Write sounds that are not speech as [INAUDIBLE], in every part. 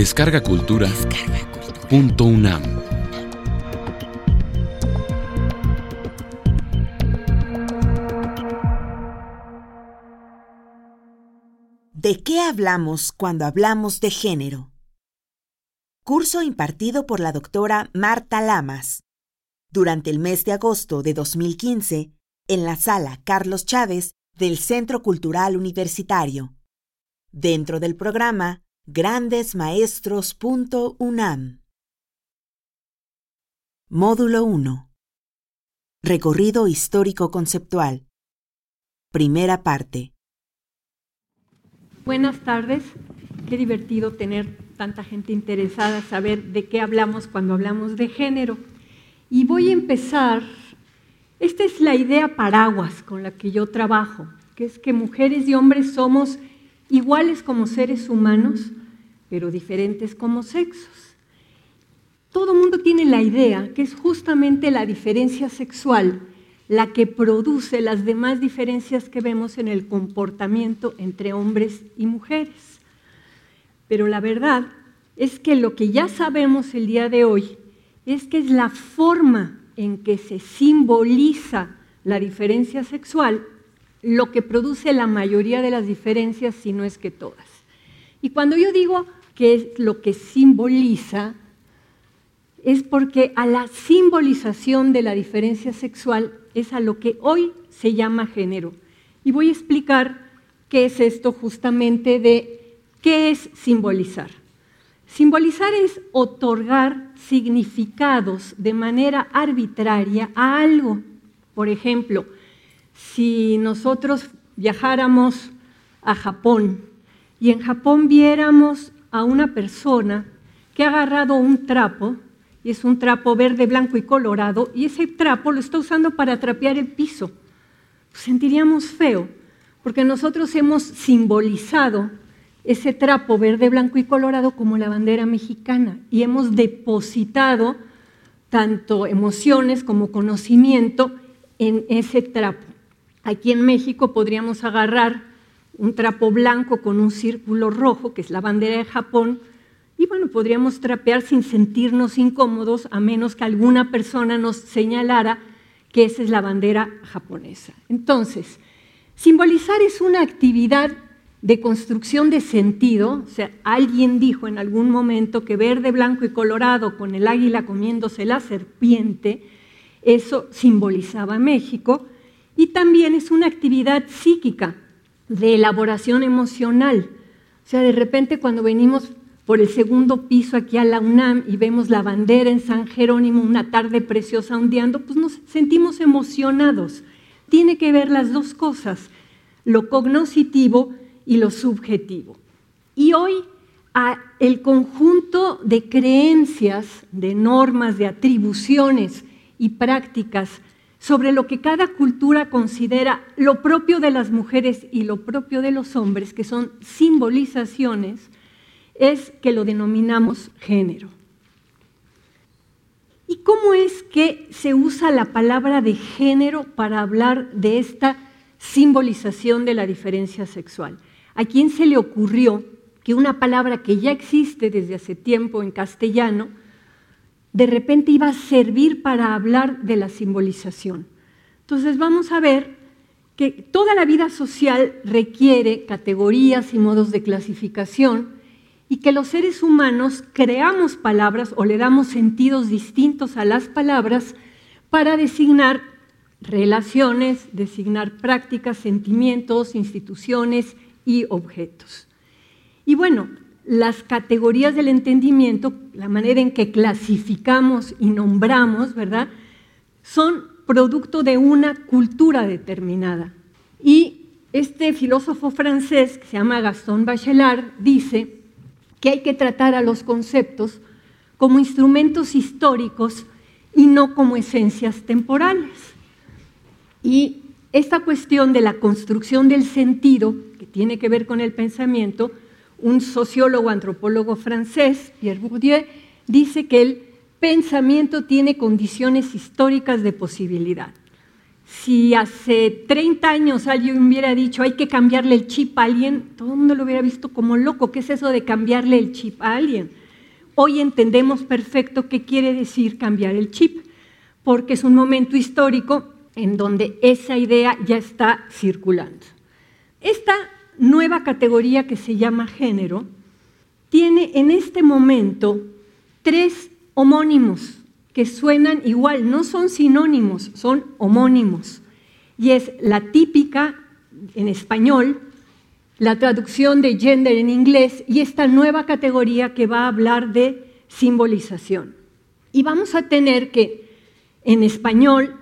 Descarga Cultura. Punto UNAM. ¿De qué hablamos cuando hablamos de género? Curso impartido por la doctora Marta Lamas. Durante el mes de agosto de 2015, en la sala Carlos Chávez del Centro Cultural Universitario. Dentro del programa grandesmaestros.unam. Módulo 1. Recorrido histórico conceptual. Primera parte. Buenas tardes. Qué divertido tener tanta gente interesada, saber de qué hablamos cuando hablamos de género. Y voy a empezar, esta es la idea paraguas con la que yo trabajo, que es que mujeres y hombres somos iguales como seres humanos, pero diferentes como sexos. Todo mundo tiene la idea que es justamente la diferencia sexual la que produce las demás diferencias que vemos en el comportamiento entre hombres y mujeres. Pero la verdad es que lo que ya sabemos el día de hoy es que es la forma en que se simboliza la diferencia sexual lo que produce la mayoría de las diferencias, si no es que todas. Y cuando yo digo que es lo que simboliza, es porque a la simbolización de la diferencia sexual es a lo que hoy se llama género. Y voy a explicar qué es esto justamente de qué es simbolizar. Simbolizar es otorgar significados de manera arbitraria a algo. Por ejemplo, si nosotros viajáramos a Japón y en Japón viéramos a una persona que ha agarrado un trapo, y es un trapo verde, blanco y colorado, y ese trapo lo está usando para trapear el piso, sentiríamos feo, porque nosotros hemos simbolizado ese trapo verde, blanco y colorado como la bandera mexicana y hemos depositado tanto emociones como conocimiento en ese trapo. Aquí en México podríamos agarrar un trapo blanco con un círculo rojo, que es la bandera de Japón, y bueno, podríamos trapear sin sentirnos incómodos, a menos que alguna persona nos señalara que esa es la bandera japonesa. Entonces, simbolizar es una actividad de construcción de sentido, o sea, alguien dijo en algún momento que verde, blanco y colorado con el águila comiéndose la serpiente, eso simbolizaba México, y también es una actividad psíquica de elaboración emocional. O sea, de repente cuando venimos por el segundo piso aquí a la UNAM y vemos la bandera en San Jerónimo, una tarde preciosa ondeando, pues nos sentimos emocionados. Tiene que ver las dos cosas, lo cognoscitivo y lo subjetivo. Y hoy el conjunto de creencias, de normas, de atribuciones y prácticas sobre lo que cada cultura considera lo propio de las mujeres y lo propio de los hombres, que son simbolizaciones, es que lo denominamos género. ¿Y cómo es que se usa la palabra de género para hablar de esta simbolización de la diferencia sexual? ¿A quién se le ocurrió que una palabra que ya existe desde hace tiempo en castellano, de repente iba a servir para hablar de la simbolización? Entonces vamos a ver que toda la vida social requiere categorías y modos de clasificación y que los seres humanos creamos palabras o le damos sentidos distintos a las palabras para designar relaciones, designar prácticas, sentimientos, instituciones y objetos. Y bueno, las categorías del entendimiento, la manera en que clasificamos y nombramos, ¿verdad? Son producto de una cultura determinada. Y este filósofo francés, que se llama Gaston Bachelard, dice que hay que tratar a los conceptos como instrumentos históricos y no como esencias temporales. Y esta cuestión de la construcción del sentido, que tiene que ver con el pensamiento, un sociólogo antropólogo francés, Pierre Bourdieu, dice que el pensamiento tiene condiciones históricas de posibilidad. Si hace 30 años alguien hubiera dicho hay que cambiarle el chip a alguien, todo el mundo lo hubiera visto como loco. ¿Qué es eso de cambiarle el chip a alguien? Hoy entendemos perfecto qué quiere decir cambiar el chip, porque es un momento histórico en donde esa idea ya está circulando. Esta nueva categoría que se llama género tiene en este momento tres homónimos que suenan igual, no son sinónimos, son homónimos. Y es la típica en español, la traducción de gender en inglés y esta nueva categoría que va a hablar de simbolización. Y vamos a tener que en español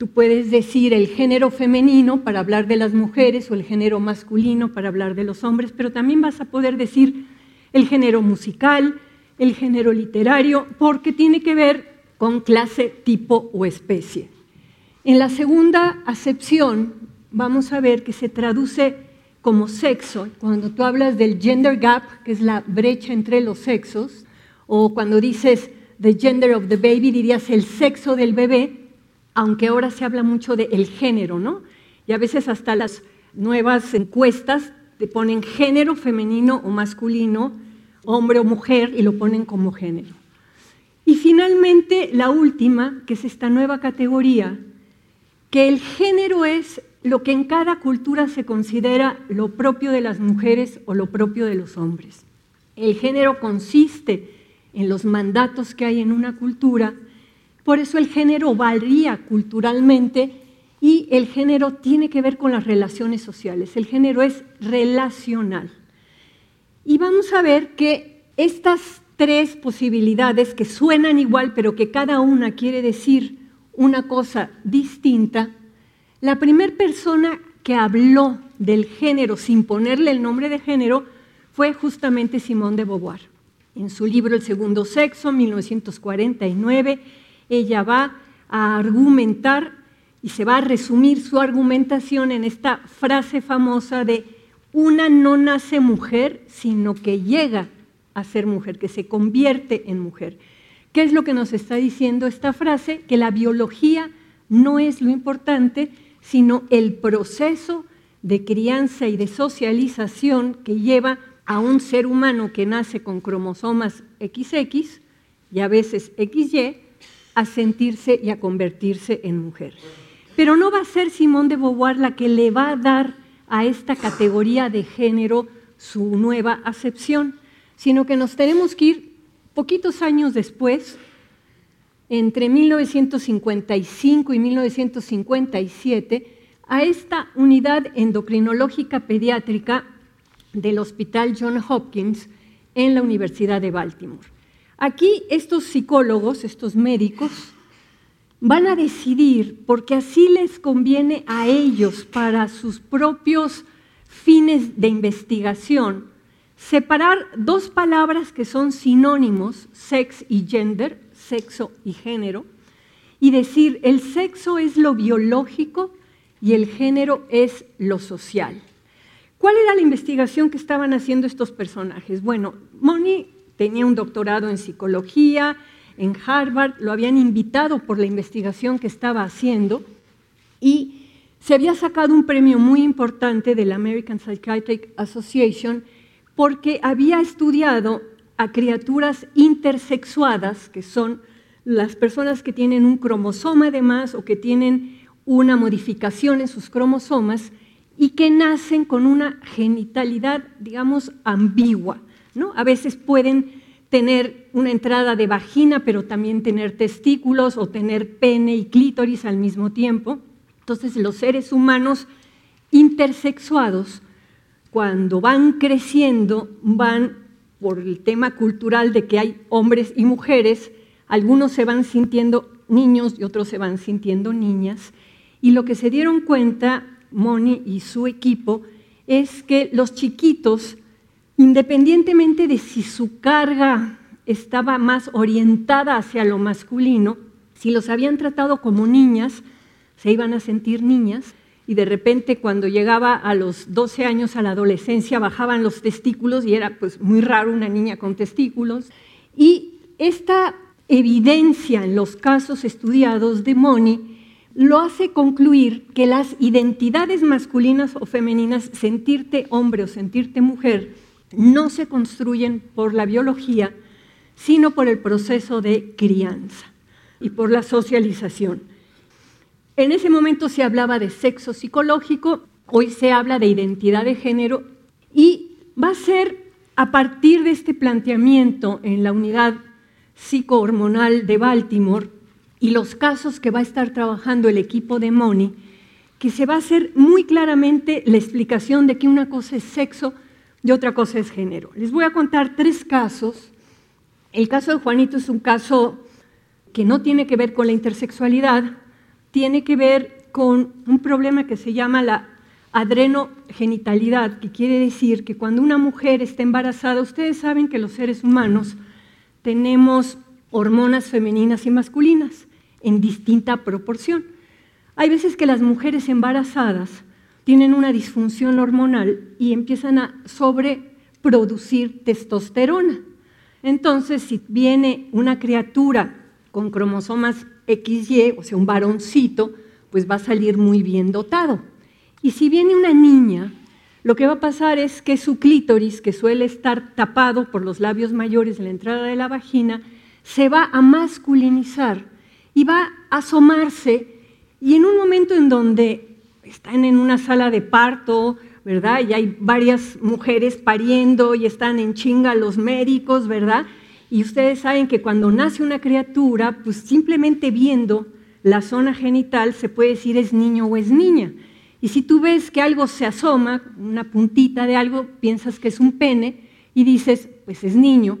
tú puedes decir el género femenino para hablar de las mujeres o el género masculino para hablar de los hombres, pero también vas a poder decir el género musical, el género literario, porque tiene que ver con clase, tipo o especie. En la segunda acepción vamos a ver que se traduce como sexo, cuando tú hablas del gender gap, que es la brecha entre los sexos, o cuando dices the gender of the baby, dirías el sexo del bebé, aunque ahora se habla mucho del el género, ¿no? Y a veces hasta las nuevas encuestas te ponen género femenino o masculino, hombre o mujer, y lo ponen como género. Y finalmente, la última, que es esta nueva categoría, que el género es lo que en cada cultura se considera lo propio de las mujeres o lo propio de los hombres. El género consiste en los mandatos que hay en una cultura, por eso el género varía culturalmente y el género tiene que ver con las relaciones sociales. El género es relacional. Y vamos a ver que estas tres posibilidades que suenan igual, pero que cada una quiere decir una cosa distinta, la primera persona que habló del género sin ponerle el nombre de género fue justamente Simone de Beauvoir. En su libro El segundo sexo, 1949, ella va a argumentar y se va a resumir su argumentación en esta frase famosa de una no nace mujer, sino que llega a ser mujer, que se convierte en mujer. ¿Qué es lo que nos está diciendo esta frase? Que la biología no es lo importante, sino el proceso de crianza y de socialización que lleva a un ser humano que nace con cromosomas XX y a veces XY a sentirse y a convertirse en mujer. Pero no va a ser Simón de Beauvoir la que le va a dar a esta categoría de género su nueva acepción, sino que nos tenemos que ir poquitos años después, entre 1955 y 1957, a esta unidad endocrinológica pediátrica del Hospital John Hopkins en la Universidad de Baltimore. Aquí estos psicólogos, estos médicos, van a decidir, porque así les conviene a ellos para sus propios fines de investigación, separar dos palabras que son sinónimos, sex y gender, sexo y género, y decir el sexo es lo biológico y el género es lo social. ¿Cuál era la investigación que estaban haciendo estos personajes? Bueno, Moni tenía un doctorado en psicología en Harvard, lo habían invitado por la investigación que estaba haciendo y se había sacado un premio muy importante de la American Psychiatric Association porque había estudiado a criaturas intersexuadas, que son las personas que tienen un cromosoma de más o que tienen una modificación en sus cromosomas y que nacen con una genitalidad, digamos, ambigua. ¿No? A veces pueden tener una entrada de vagina, pero también tener testículos o tener pene y clítoris al mismo tiempo. Entonces, los seres humanos intersexuados cuando van creciendo, van por el tema cultural de que hay hombres y mujeres, algunos se van sintiendo niños y otros se van sintiendo niñas. Y lo que se dieron cuenta, Moni y su equipo, es que los chiquitos, independientemente de si su carga estaba más orientada hacia lo masculino, si los habían tratado como niñas, se iban a sentir niñas, y de repente cuando llegaba a los 12 años a la adolescencia bajaban los testículos y era pues muy raro una niña con testículos. Y esta evidencia en los casos estudiados de Moni lo hace concluir que las identidades masculinas o femeninas, sentirte hombre o sentirte mujer, no se construyen por la biología, sino por el proceso de crianza y por la socialización. En ese momento se hablaba de sexo psicológico, hoy se habla de identidad de género y va a ser a partir de este planteamiento en la unidad psicohormonal de Baltimore y los casos que va a estar trabajando el equipo de Moni, que se va a hacer muy claramente la explicación de que una cosa es sexo y otra cosa es género. Les voy a contar tres casos. El caso de Juanito es un caso que no tiene que ver con la intersexualidad, tiene que ver con un problema que se llama la adrenogenitalidad, que quiere decir que cuando una mujer está embarazada, ustedes saben que los seres humanos tenemos hormonas femeninas y masculinas en distinta proporción. Hay veces que las mujeres embarazadas tienen una disfunción hormonal y empiezan a sobreproducir testosterona. Entonces, si viene una criatura con cromosomas XY, o sea, un varoncito, pues va a salir muy bien dotado. Y si viene una niña, lo que va a pasar es que su clítoris, que suele estar tapado por los labios mayores en la entrada de la vagina, se va a masculinizar y va a asomarse. Y en un momento en donde están en una sala de parto, ¿verdad? Y hay varias mujeres pariendo y están en chinga los médicos, ¿verdad? Y ustedes saben que cuando nace una criatura, pues simplemente viendo la zona genital se puede decir es niño o es niña. Y si tú ves que algo se asoma, una puntita de algo, piensas que es un pene y dices, pues es niño.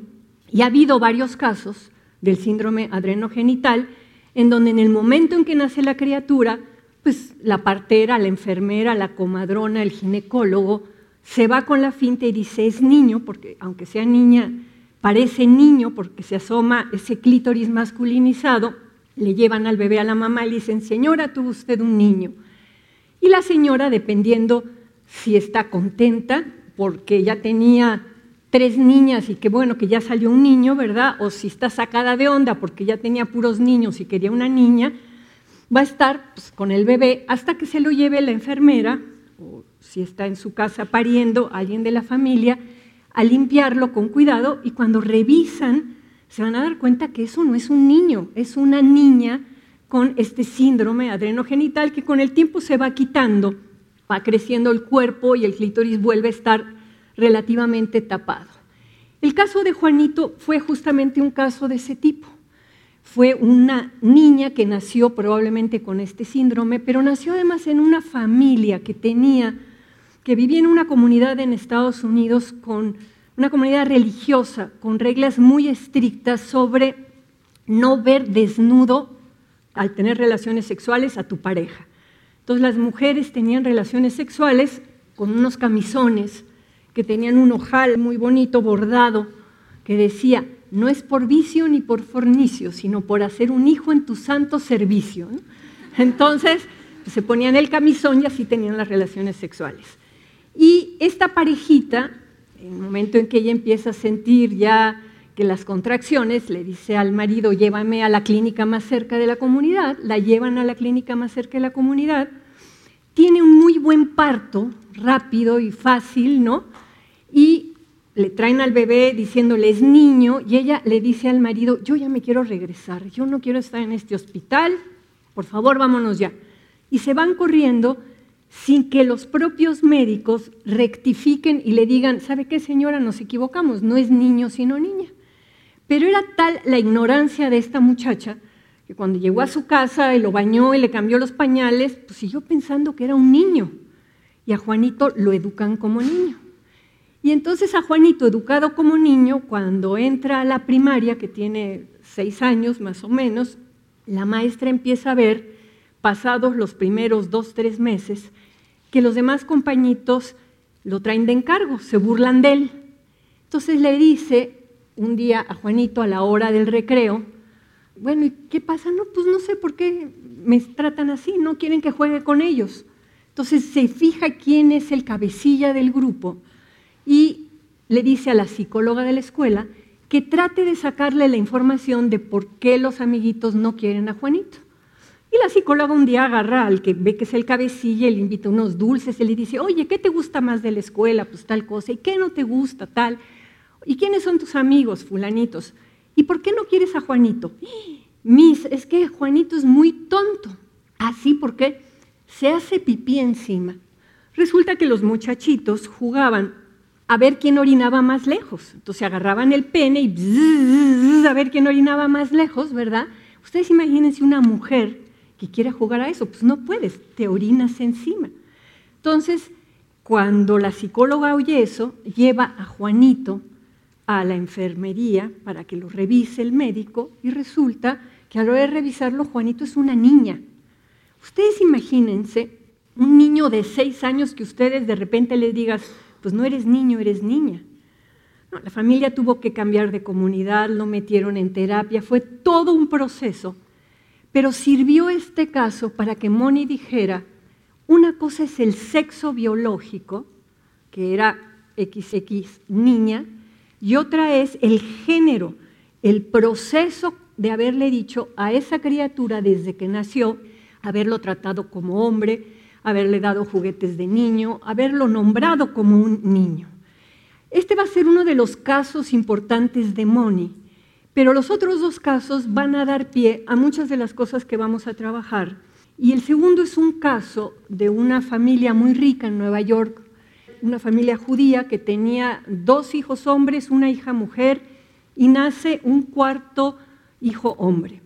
Y ha habido varios casos del síndrome adrenogenital en donde en el momento en que nace la criatura, pues la partera, la enfermera, la comadrona, el ginecólogo, se va con la finta y dice, es niño, porque aunque sea niña, parece niño porque se asoma ese clítoris masculinizado, le llevan al bebé a la mamá y le dicen, señora, tuvo usted un niño. Y la señora, dependiendo si está contenta, porque ya tenía tres niñas y que bueno, que ya salió un niño, ¿verdad? O si está sacada de onda porque ya tenía puros niños y quería una niña, va a estar pues, con el bebé hasta que se lo lleve la enfermera, o si está en su casa pariendo alguien de la familia, a limpiarlo con cuidado y cuando revisan se van a dar cuenta que eso no es un niño, es una niña con este síndrome adrenogenital que con el tiempo se va quitando, va creciendo el cuerpo y el clítoris vuelve a estar relativamente tapado. El caso de Juanito fue justamente un caso de ese tipo. Fue una niña que nació probablemente con este síndrome, pero nació además en una familia que tenía, que vivía en una comunidad en Estados Unidos con una comunidad religiosa, con reglas muy estrictas sobre no ver desnudo al tener relaciones sexuales a tu pareja. Entonces las mujeres tenían relaciones sexuales con unos camisones que tenían un ojal muy bonito bordado que decía, no es por vicio ni por fornicio, sino por hacer un hijo en tu santo servicio. Entonces pues, se ponían el camisón y así tenían las relaciones sexuales. Y esta parejita, en el momento en que ella empieza a sentir ya que las contracciones, le dice al marido, llévame a la clínica más cerca de la comunidad, la llevan a la clínica más cerca de la comunidad, tiene un muy buen parto, rápido y fácil, ¿no? Y le traen al bebé diciéndole es niño y ella le dice al marido, yo ya me quiero regresar, yo no quiero estar en este hospital, por favor vámonos ya. Y se van corriendo sin que los propios médicos rectifiquen y le digan, ¿sabe qué señora? Nos equivocamos, no es niño sino niña. Pero era tal la ignorancia de esta muchacha que cuando llegó a su casa y lo bañó y le cambió los pañales, pues siguió pensando que era un niño. Y a Juanito lo educan como niño. Y entonces a Juanito, educado como niño, cuando entra a la primaria, que tiene seis años más o menos, la maestra empieza a ver, pasados los primeros dos, tres meses, que los demás compañitos lo traen de encargo, se burlan de él. Entonces le dice, un día a Juanito a la hora del recreo, bueno, ¿y qué pasa? No, pues no sé por qué me tratan así, no quieren que juegue con ellos. Entonces se fija quién es el cabecilla del grupo y le dice a la psicóloga de la escuela que trate de sacarle la información de por qué los amiguitos no quieren a Juanito. Y la psicóloga un día agarra al que ve que es el cabecilla le invita unos dulces y le dice, oye, ¿qué te gusta más de la escuela? Pues tal cosa. ¿Y qué no te gusta? Tal. ¿Y quiénes son tus amigos, fulanitos? ¿Y por qué no quieres a Juanito? [GASPS] Miss, es que Juanito es muy tonto. Así ¿Ah, porque se hace pipí encima. Resulta que los muchachitos jugaban a ver quién orinaba más lejos. Entonces agarraban el pene y a ver quién orinaba más lejos, ¿verdad? Ustedes imagínense una mujer que quiera jugar a eso, pues no puedes, te orinas encima. Entonces, cuando la psicóloga oye eso, lleva a Juanito a la enfermería para que lo revise el médico y resulta que a la hora de revisarlo, Juanito es una niña. Ustedes imagínense un niño de seis años que ustedes de repente les digas, pues no eres niño, eres niña. la familia tuvo que cambiar de comunidad, lo metieron en terapia, fue todo un proceso pero sirvió este caso para que Moni dijera, una cosa es el sexo biológico, que era XX niña, y otra es el género, el proceso de haberle dicho a esa criatura desde que nació, haberlo tratado como hombre, haberle dado juguetes de niño, haberlo nombrado como un niño. Este va a ser uno de los casos importantes de Moni, pero los otros dos casos van a dar pie a muchas de las cosas que vamos a trabajar. Y el segundo es un caso de una familia muy rica en Nueva York, una familia judía que tenía dos hijos hombres, una hija mujer, y nace un cuarto hijo hombre.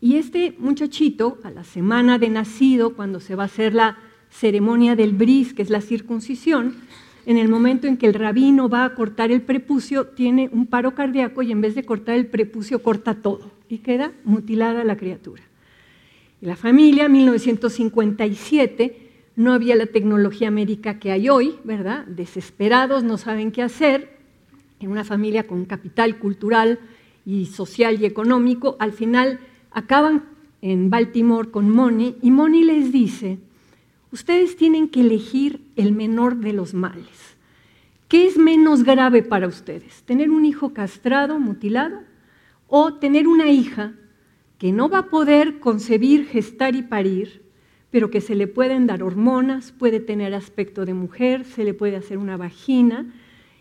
Y este muchachito, a la semana de nacido, cuando se va a hacer la ceremonia del bris, que es la circuncisión, en el momento en que el rabino va a cortar el prepucio, tiene un paro cardíaco y en vez de cortar el prepucio, corta todo y queda mutilada la criatura. la familia, 1957, no había la tecnología médica que hay hoy, ¿verdad? Desesperados, no saben qué hacer. En una familia con capital cultural y social y económico, al final acaban en Baltimore con Moni y Moni les dice, ustedes tienen que elegir el menor de los males. ¿Qué es menos grave para ustedes? ¿Tener un hijo castrado, mutilado? ¿O tener una hija que no va a poder concebir, gestar y parir, pero que se le pueden dar hormonas, puede tener aspecto de mujer, se le puede hacer una vagina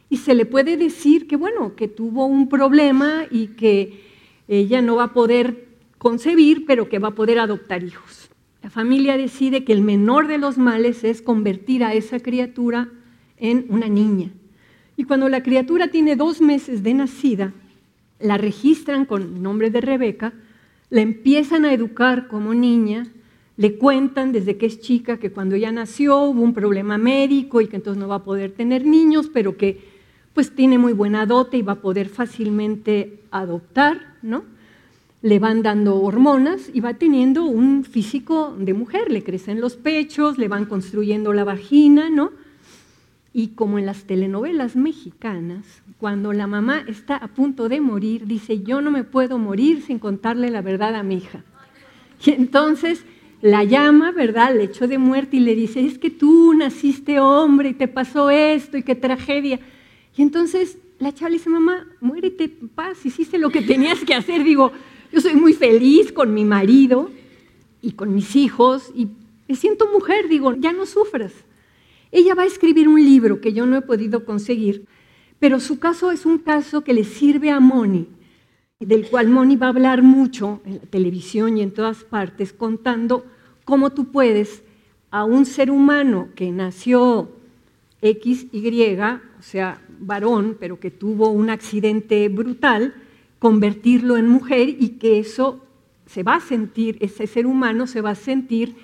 y se le puede decir que, bueno, que tuvo un problema y que ella no va a poder concebir, pero que va a poder adoptar hijos? La familia decide que el menor de los males es convertir a esa criatura en una niña. Y cuando la criatura tiene dos meses de nacida, la registran con nombre de Rebeca, la empiezan a educar como niña, le cuentan desde que es chica que cuando ella nació hubo un problema médico y que entonces no va a poder tener niños, pero que pues tiene muy buena dote y va a poder fácilmente adoptar, ¿no? Le van dando hormonas y va teniendo un físico de mujer, le crecen los pechos, le van construyendo la vagina, ¿no? Y como en las telenovelas mexicanas, cuando la mamá está a punto de morir, dice, yo no me puedo morir sin contarle la verdad a mi hija. Y entonces la llama, ¿verdad?, al hecho de muerte y le dice, es que tú naciste hombre y te pasó esto y qué tragedia. Y entonces la chava le dice, mamá, muérete paz, hiciste lo que tenías que hacer. Digo, yo soy muy feliz con mi marido y con mis hijos y me siento mujer, digo, ya no sufras. Ella va a escribir un libro que yo no he podido conseguir, pero su caso es un caso que le sirve a Moni, del cual Moni va a hablar mucho en la televisión y en todas partes, contando cómo tú puedes a un ser humano que nació X, Y, o sea, varón, pero que tuvo un accidente brutal, convertirlo en mujer y que eso se va a sentir, ese ser humano se va a sentir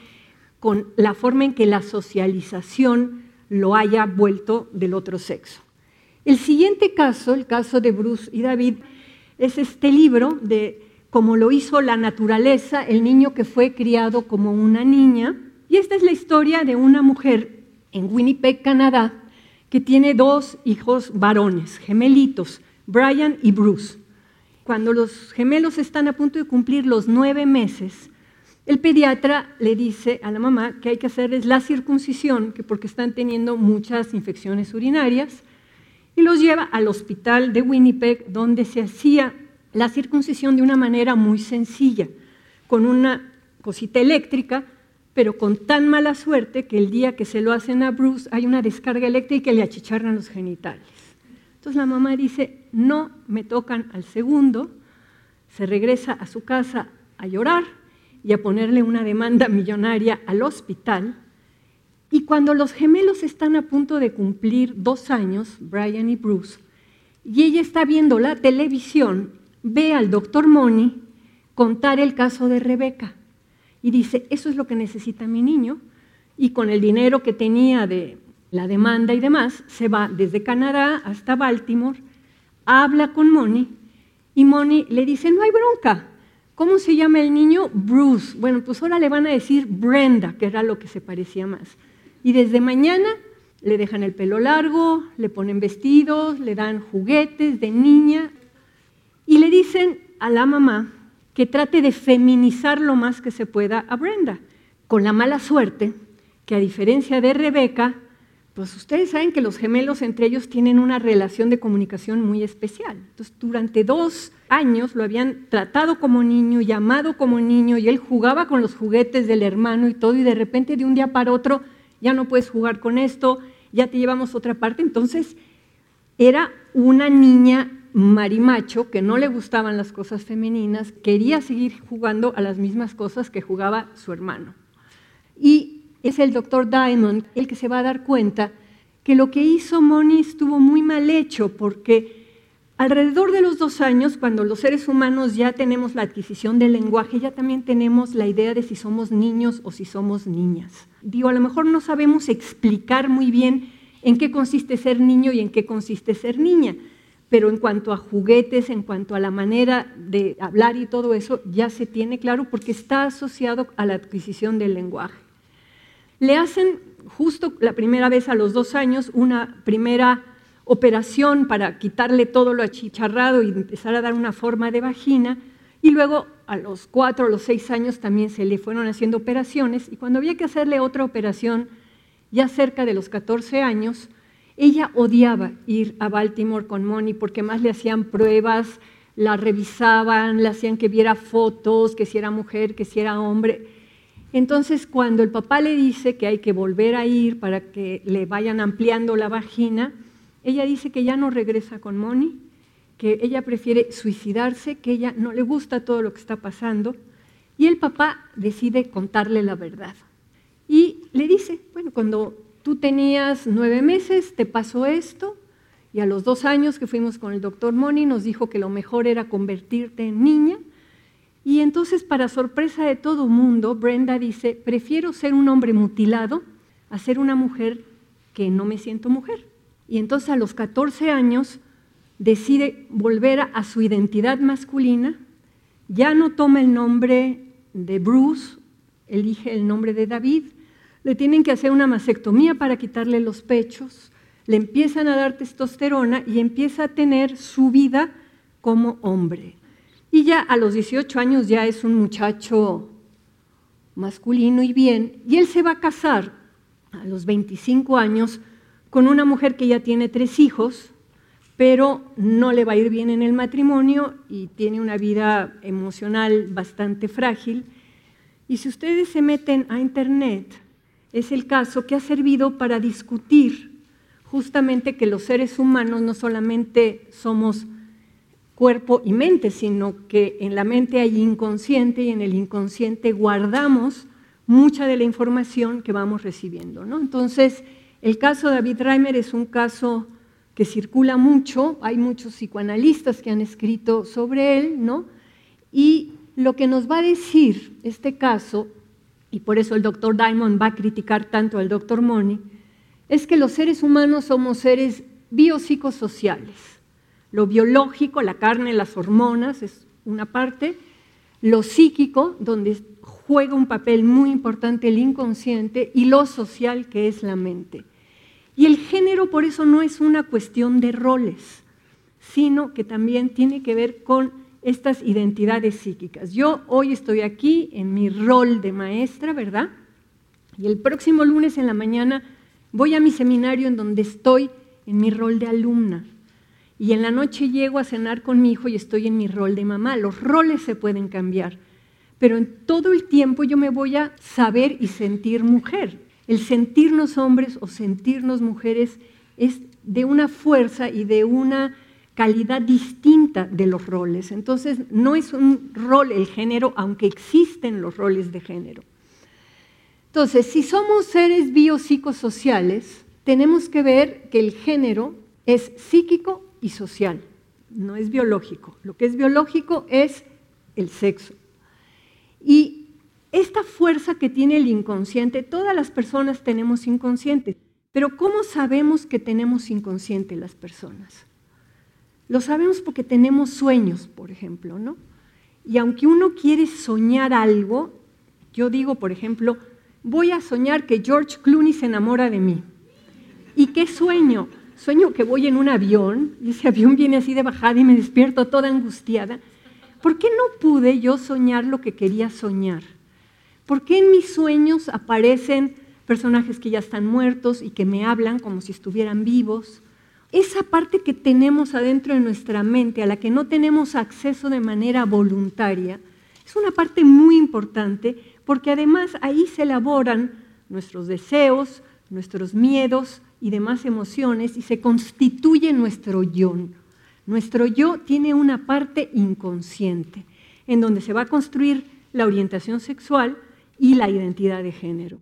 con la forma en que la socialización lo haya vuelto del otro sexo. El siguiente caso, el caso de Bruce y David, es este libro de cómo lo hizo la naturaleza, el niño que fue criado como una niña. Y esta es la historia de una mujer en Winnipeg, Canadá, que tiene dos hijos varones, gemelitos, Brian y Bruce cuando los gemelos están a punto de cumplir los nueve meses, el pediatra le dice a la mamá que hay que hacerles la circuncisión, que porque están teniendo muchas infecciones urinarias, y los lleva al hospital de Winnipeg, donde se hacía la circuncisión de una manera muy sencilla, con una cosita eléctrica, pero con tan mala suerte que el día que se lo hacen a Bruce hay una descarga eléctrica y le achicharran los genitales. Entonces la mamá dice, no me tocan al segundo, se regresa a su casa a llorar y a ponerle una demanda millonaria al hospital. Y cuando los gemelos están a punto de cumplir dos años, Brian y Bruce, y ella está viendo la televisión, ve al doctor Money contar el caso de Rebeca y dice, eso es lo que necesita mi niño, y con el dinero que tenía de la demanda y demás, se va desde Canadá hasta Baltimore, habla con Moni, y Moni le dice, no hay bronca, ¿cómo se llama el niño? Bruce. Bueno, pues ahora le van a decir Brenda, que era lo que se parecía más. Y desde mañana le dejan el pelo largo, le ponen vestidos, le dan juguetes de niña, y le dicen a la mamá, que trate de feminizar lo más que se pueda a Brenda, con la mala suerte que a diferencia de Rebeca, pues ustedes saben que los gemelos entre ellos tienen una relación de comunicación muy especial. Entonces, durante dos años lo habían tratado como niño, llamado como niño, y él jugaba con los juguetes del hermano y todo, y de repente de un día para otro ya no puedes jugar con esto, ya te llevamos a otra parte. Entonces, era una niña marimacho que no le gustaban las cosas femeninas, quería seguir jugando a las mismas cosas que jugaba su hermano. Y es el doctor Diamond el que se va a dar cuenta que lo que hizo Moni estuvo muy mal hecho porque alrededor de los dos años, cuando los seres humanos ya tenemos la adquisición del lenguaje, ya también tenemos la idea de si somos niños o si somos niñas. Digo, a lo mejor no sabemos explicar muy bien en qué consiste ser niño y en qué consiste ser niña pero en cuanto a juguetes, en cuanto a la manera de hablar y todo eso, ya se tiene claro porque está asociado a la adquisición del lenguaje. Le hacen justo la primera vez a los dos años una primera operación para quitarle todo lo achicharrado y empezar a dar una forma de vagina, y luego a los cuatro o los seis años también se le fueron haciendo operaciones, y cuando había que hacerle otra operación, ya cerca de los 14 años, ella odiaba ir a Baltimore con Moni porque más le hacían pruebas, la revisaban, le hacían que viera fotos, que si era mujer, que si era hombre. Entonces, cuando el papá le dice que hay que volver a ir para que le vayan ampliando la vagina, ella dice que ya no regresa con Moni, que ella prefiere suicidarse, que ella no le gusta todo lo que está pasando, y el papá decide contarle la verdad. Y le dice, bueno, cuando tú tenías nueve meses, te pasó esto, y a los dos años que fuimos con el doctor Moni nos dijo que lo mejor era convertirte en niña. Y entonces, para sorpresa de todo mundo, Brenda dice, prefiero ser un hombre mutilado a ser una mujer que no me siento mujer. Y entonces a los 14 años decide volver a su identidad masculina, ya no toma el nombre de Bruce, elige el nombre de David, le tienen que hacer una mastectomía para quitarle los pechos, le empiezan a dar testosterona y empieza a tener su vida como hombre. Y ya a los 18 años ya es un muchacho masculino y bien, y él se va a casar a los 25 años con una mujer que ya tiene tres hijos, pero no le va a ir bien en el matrimonio y tiene una vida emocional bastante frágil. Y si ustedes se meten a internet, es el caso que ha servido para discutir justamente que los seres humanos no solamente somos cuerpo y mente, sino que en la mente hay inconsciente y en el inconsciente guardamos mucha de la información que vamos recibiendo. ¿no? Entonces, el caso de David Reimer es un caso que circula mucho, hay muchos psicoanalistas que han escrito sobre él, ¿no? y lo que nos va a decir este caso y por eso el doctor Diamond va a criticar tanto al doctor Money, es que los seres humanos somos seres biopsicosociales. Lo biológico, la carne, las hormonas, es una parte. Lo psíquico, donde juega un papel muy importante el inconsciente, y lo social, que es la mente. Y el género por eso no es una cuestión de roles, sino que también tiene que ver con estas identidades psíquicas. Yo hoy estoy aquí en mi rol de maestra, ¿verdad? Y el próximo lunes en la mañana voy a mi seminario en donde estoy en mi rol de alumna. Y en la noche llego a cenar con mi hijo y estoy en mi rol de mamá. Los roles se pueden cambiar, pero en todo el tiempo yo me voy a saber y sentir mujer. El sentirnos hombres o sentirnos mujeres es de una fuerza y de una calidad distinta de los roles. Entonces, no es un rol el género, aunque existen los roles de género. Entonces, si somos seres biopsicosociales, tenemos que ver que el género es psíquico y social, no es biológico. Lo que es biológico es el sexo. Y esta fuerza que tiene el inconsciente, todas las personas tenemos inconsciente, pero ¿cómo sabemos que tenemos inconsciente las personas? Lo sabemos porque tenemos sueños, por ejemplo, ¿no? Y aunque uno quiere soñar algo, yo digo, por ejemplo, voy a soñar que George Clooney se enamora de mí. ¿Y qué sueño? Sueño que voy en un avión y ese avión viene así de bajada y me despierto toda angustiada. ¿Por qué no pude yo soñar lo que quería soñar? ¿Por qué en mis sueños aparecen personajes que ya están muertos y que me hablan como si estuvieran vivos? Esa parte que tenemos adentro de nuestra mente, a la que no tenemos acceso de manera voluntaria, es una parte muy importante porque además ahí se elaboran nuestros deseos, nuestros miedos y demás emociones y se constituye nuestro yo. Nuestro yo tiene una parte inconsciente en donde se va a construir la orientación sexual y la identidad de género.